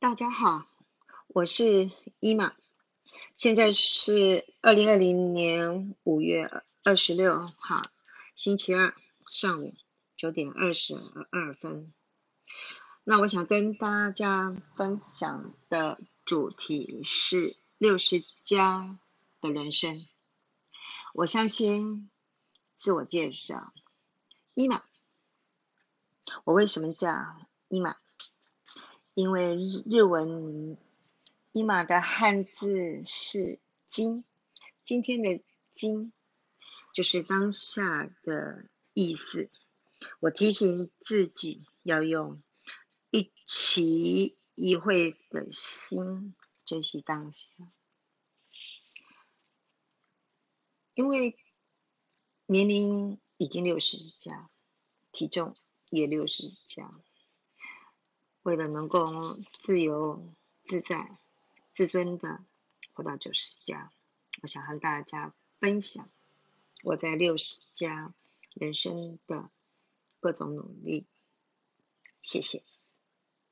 大家好，我是伊玛，现在是二零二零年五月二十六号星期二上午九点二十二分。那我想跟大家分享的主题是六十加的人生。我相信自我介绍，伊玛，我为什么叫伊玛？因为日文“伊玛”的汉字是“今”，今天的“今”就是当下的意思。我提醒自己要用一期一会的心珍惜当下，因为年龄已经六十加，体重也六十加。为了能够自由自在、自尊的活到九十加，我想和大家分享我在六十加人生的各种努力。谢谢。